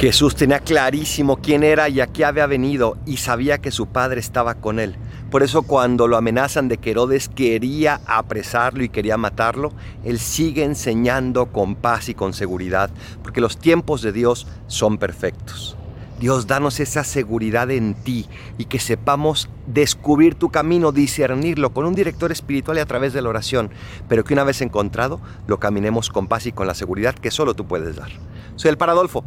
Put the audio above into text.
Jesús tenía clarísimo quién era y a qué había venido y sabía que su padre estaba con él. Por eso cuando lo amenazan de que Herodes quería apresarlo y quería matarlo, él sigue enseñando con paz y con seguridad, porque los tiempos de Dios son perfectos. Dios, danos esa seguridad en ti y que sepamos descubrir tu camino, discernirlo con un director espiritual y a través de la oración, pero que una vez encontrado lo caminemos con paz y con la seguridad que solo tú puedes dar. Soy el Paradolfo.